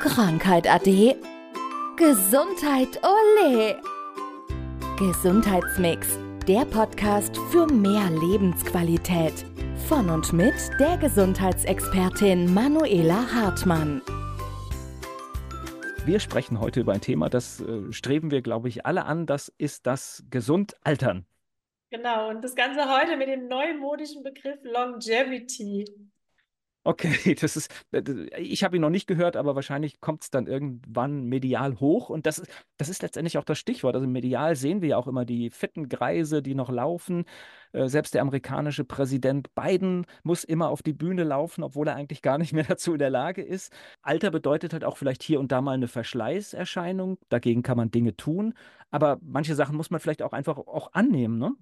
Krankheit ade. Gesundheit ole. Gesundheitsmix, der Podcast für mehr Lebensqualität. Von und mit der Gesundheitsexpertin Manuela Hartmann. Wir sprechen heute über ein Thema, das äh, streben wir, glaube ich, alle an. Das ist das Gesundaltern. Genau, und das Ganze heute mit dem neumodischen Begriff Longevity. Okay, das ist, äh, ich habe ihn noch nicht gehört, aber wahrscheinlich kommt es dann irgendwann medial hoch. Und das, das ist letztendlich auch das Stichwort. Also medial sehen wir ja auch immer die fitten Greise, die noch laufen. Äh, selbst der amerikanische Präsident Biden muss immer auf die Bühne laufen, obwohl er eigentlich gar nicht mehr dazu in der Lage ist. Alter bedeutet halt auch vielleicht hier und da mal eine Verschleißerscheinung. Dagegen kann man Dinge tun. Aber manche Sachen muss man vielleicht auch einfach auch annehmen, ne?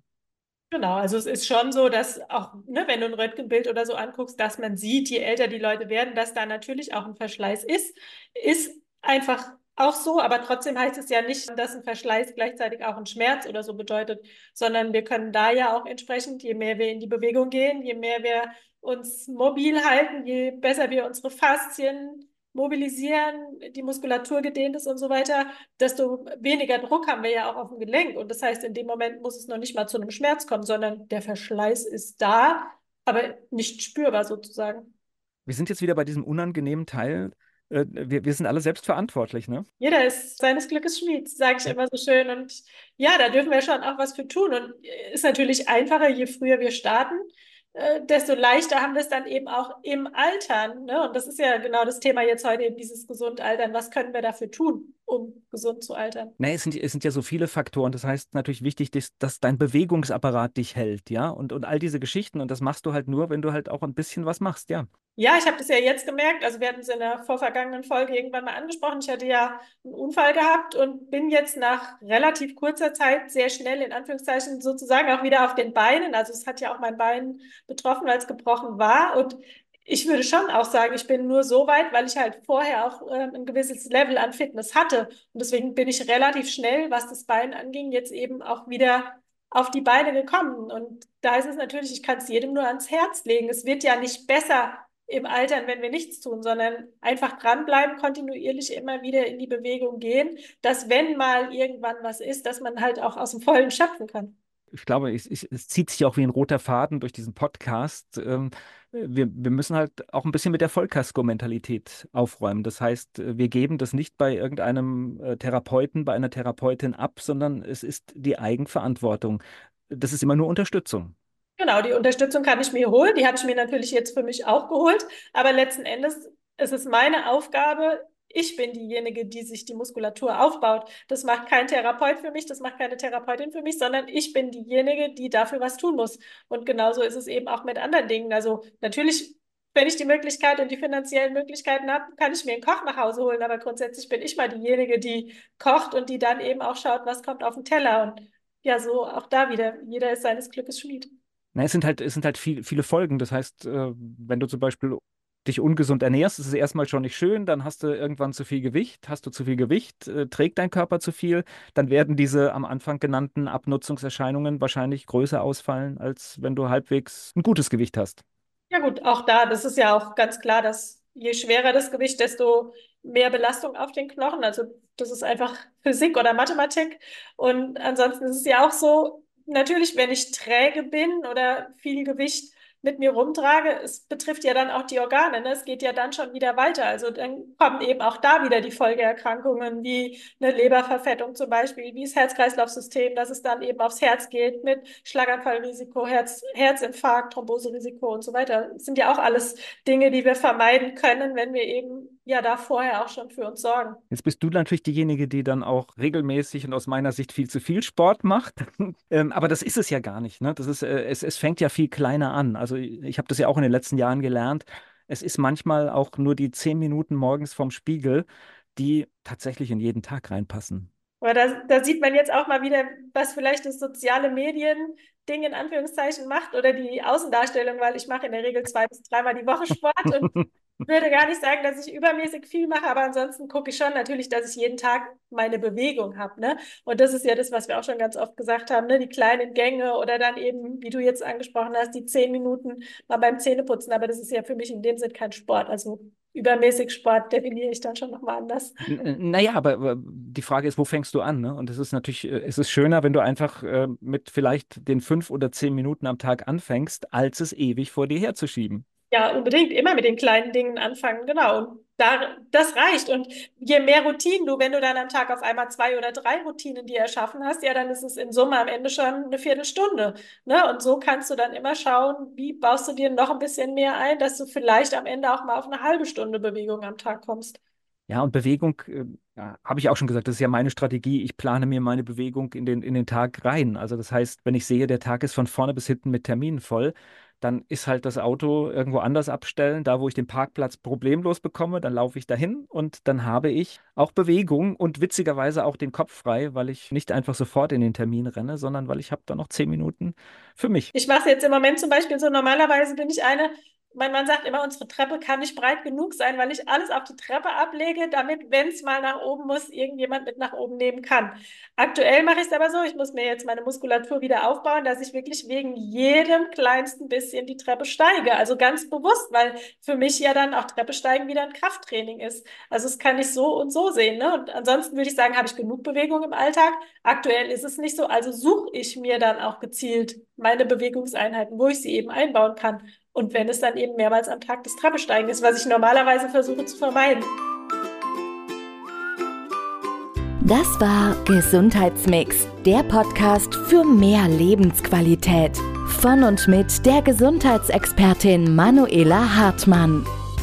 Genau, also es ist schon so, dass auch, ne, wenn du ein Röntgenbild oder so anguckst, dass man sieht, je älter die Leute werden, dass da natürlich auch ein Verschleiß ist. Ist einfach auch so, aber trotzdem heißt es ja nicht, dass ein Verschleiß gleichzeitig auch ein Schmerz oder so bedeutet, sondern wir können da ja auch entsprechend, je mehr wir in die Bewegung gehen, je mehr wir uns mobil halten, je besser wir unsere Faszien mobilisieren, die Muskulatur gedehnt ist und so weiter, desto weniger Druck haben wir ja auch auf dem Gelenk. Und das heißt, in dem Moment muss es noch nicht mal zu einem Schmerz kommen, sondern der Verschleiß ist da, aber nicht spürbar sozusagen. Wir sind jetzt wieder bei diesem unangenehmen Teil. Äh, wir, wir sind alle selbstverantwortlich, ne? Jeder ist seines Glückes Schmied, sage ich immer so schön. Und ja, da dürfen wir schon auch was für tun. Und ist natürlich einfacher, je früher wir starten. Äh, desto leichter haben wir es dann eben auch im Altern. Ne? Und das ist ja genau das Thema jetzt heute, eben dieses Gesundaltern. Was können wir dafür tun, um gesund zu altern? Nee, es sind, es sind ja so viele Faktoren. Das heißt natürlich wichtig, dass, dass dein Bewegungsapparat dich hält, ja, und, und all diese Geschichten. Und das machst du halt nur, wenn du halt auch ein bisschen was machst, ja. Ja, ich habe das ja jetzt gemerkt. Also wir hatten es in der vorvergangenen Folge irgendwann mal angesprochen. Ich hatte ja einen Unfall gehabt und bin jetzt nach relativ kurzer Zeit sehr schnell in Anführungszeichen sozusagen auch wieder auf den Beinen. Also es hat ja auch mein Bein betroffen, weil es gebrochen war. Und ich würde schon auch sagen, ich bin nur so weit, weil ich halt vorher auch äh, ein gewisses Level an Fitness hatte. Und deswegen bin ich relativ schnell, was das Bein anging, jetzt eben auch wieder auf die Beine gekommen. Und da ist es natürlich, ich kann es jedem nur ans Herz legen. Es wird ja nicht besser im Altern, wenn wir nichts tun, sondern einfach dranbleiben, kontinuierlich immer wieder in die Bewegung gehen, dass wenn mal irgendwann was ist, dass man halt auch aus dem Vollen schöpfen kann. Ich glaube, es, es zieht sich auch wie ein roter Faden durch diesen Podcast. Ähm, wir, wir müssen halt auch ein bisschen mit der Vollkasko-Mentalität aufräumen. Das heißt, wir geben das nicht bei irgendeinem äh, Therapeuten, bei einer Therapeutin ab, sondern es ist die Eigenverantwortung. Das ist immer nur Unterstützung. Genau, die Unterstützung kann ich mir holen. Die habe ich mir natürlich jetzt für mich auch geholt. Aber letzten Endes ist es meine Aufgabe, ich bin diejenige, die sich die Muskulatur aufbaut. Das macht kein Therapeut für mich, das macht keine Therapeutin für mich, sondern ich bin diejenige, die dafür was tun muss. Und genauso ist es eben auch mit anderen Dingen. Also natürlich, wenn ich die Möglichkeit und die finanziellen Möglichkeiten habe, kann ich mir einen Koch nach Hause holen. Aber grundsätzlich bin ich mal diejenige, die kocht und die dann eben auch schaut, was kommt auf den Teller. Und ja, so auch da wieder. Jeder ist seines Glückes Schmied. Na, es sind halt, es sind halt viel, viele Folgen. Das heißt, äh, wenn du zum Beispiel dich ungesund ernährst, ist es erstmal schon nicht schön, dann hast du irgendwann zu viel Gewicht, hast du zu viel Gewicht, äh, trägt dein Körper zu viel, dann werden diese am Anfang genannten Abnutzungserscheinungen wahrscheinlich größer ausfallen, als wenn du halbwegs ein gutes Gewicht hast. Ja gut, auch da, das ist ja auch ganz klar, dass je schwerer das Gewicht, desto mehr Belastung auf den Knochen. Also das ist einfach Physik oder Mathematik. Und ansonsten ist es ja auch so, natürlich, wenn ich träge bin oder viel Gewicht mit mir rumtrage, es betrifft ja dann auch die Organe. Ne? Es geht ja dann schon wieder weiter. Also dann kommen eben auch da wieder die Folgeerkrankungen wie eine Leberverfettung zum Beispiel, wie das Herz-Kreislauf-System, dass es dann eben aufs Herz geht mit Schlaganfallrisiko, Herz, Herzinfarkt, Thromboserisiko und so weiter. Das sind ja auch alles Dinge, die wir vermeiden können, wenn wir eben ja da vorher auch schon für uns sorgen. Jetzt bist du natürlich diejenige, die dann auch regelmäßig und aus meiner Sicht viel zu viel Sport macht. ähm, aber das ist es ja gar nicht. Ne? Das ist, äh, es, es fängt ja viel kleiner an. Also ich habe das ja auch in den letzten Jahren gelernt. Es ist manchmal auch nur die zehn Minuten morgens vom Spiegel, die tatsächlich in jeden Tag reinpassen. Aber da, da sieht man jetzt auch mal wieder, was vielleicht das soziale Medien-Ding in Anführungszeichen macht oder die Außendarstellung, weil ich mache in der Regel zwei bis dreimal die Woche Sport und würde gar nicht sagen, dass ich übermäßig viel mache, aber ansonsten gucke ich schon natürlich, dass ich jeden Tag meine Bewegung habe. Ne? Und das ist ja das, was wir auch schon ganz oft gesagt haben, ne? die kleinen Gänge oder dann eben, wie du jetzt angesprochen hast, die zehn Minuten mal beim Zähneputzen. Aber das ist ja für mich in dem Sinn kein Sport. Also übermäßig Sport definiere ich dann schon nochmal anders. naja, aber die Frage ist, wo fängst du an? Ne? Und es ist natürlich, äh, es ist schöner, wenn du einfach äh, mit vielleicht den fünf oder zehn Minuten am Tag anfängst, als es ewig vor dir herzuschieben. Ja, unbedingt immer mit den kleinen Dingen anfangen, genau. Und da, das reicht. Und je mehr Routinen du, wenn du dann am Tag auf einmal zwei oder drei Routinen dir erschaffen hast, ja, dann ist es in Summe am Ende schon eine Viertelstunde. Ne? Und so kannst du dann immer schauen, wie baust du dir noch ein bisschen mehr ein, dass du vielleicht am Ende auch mal auf eine halbe Stunde Bewegung am Tag kommst. Ja, und Bewegung, äh, habe ich auch schon gesagt, das ist ja meine Strategie. Ich plane mir meine Bewegung in den, in den Tag rein. Also das heißt, wenn ich sehe, der Tag ist von vorne bis hinten mit Terminen voll, dann ist halt das Auto irgendwo anders abstellen, da wo ich den Parkplatz problemlos bekomme, dann laufe ich dahin und dann habe ich auch Bewegung und witzigerweise auch den Kopf frei, weil ich nicht einfach sofort in den Termin renne, sondern weil ich habe da noch zehn Minuten für mich. Ich mache es jetzt im Moment zum Beispiel so, normalerweise bin ich eine, mein Mann sagt immer, unsere Treppe kann nicht breit genug sein, weil ich alles auf die Treppe ablege, damit, wenn es mal nach oben muss, irgendjemand mit nach oben nehmen kann. Aktuell mache ich es aber so, ich muss mir jetzt meine Muskulatur wieder aufbauen, dass ich wirklich wegen jedem kleinsten bisschen die Treppe steige. Also ganz bewusst, weil für mich ja dann auch Treppe steigen wieder ein Krafttraining ist. Also es kann ich so und so sehen. Ne? Und ansonsten würde ich sagen, habe ich genug Bewegung im Alltag. Aktuell ist es nicht so, also suche ich mir dann auch gezielt meine Bewegungseinheiten, wo ich sie eben einbauen kann. Und wenn es dann eben mehrmals am Tag das Treppesteigen ist, was ich normalerweise versuche zu vermeiden. Das war Gesundheitsmix, der Podcast für mehr Lebensqualität. Von und mit der Gesundheitsexpertin Manuela Hartmann.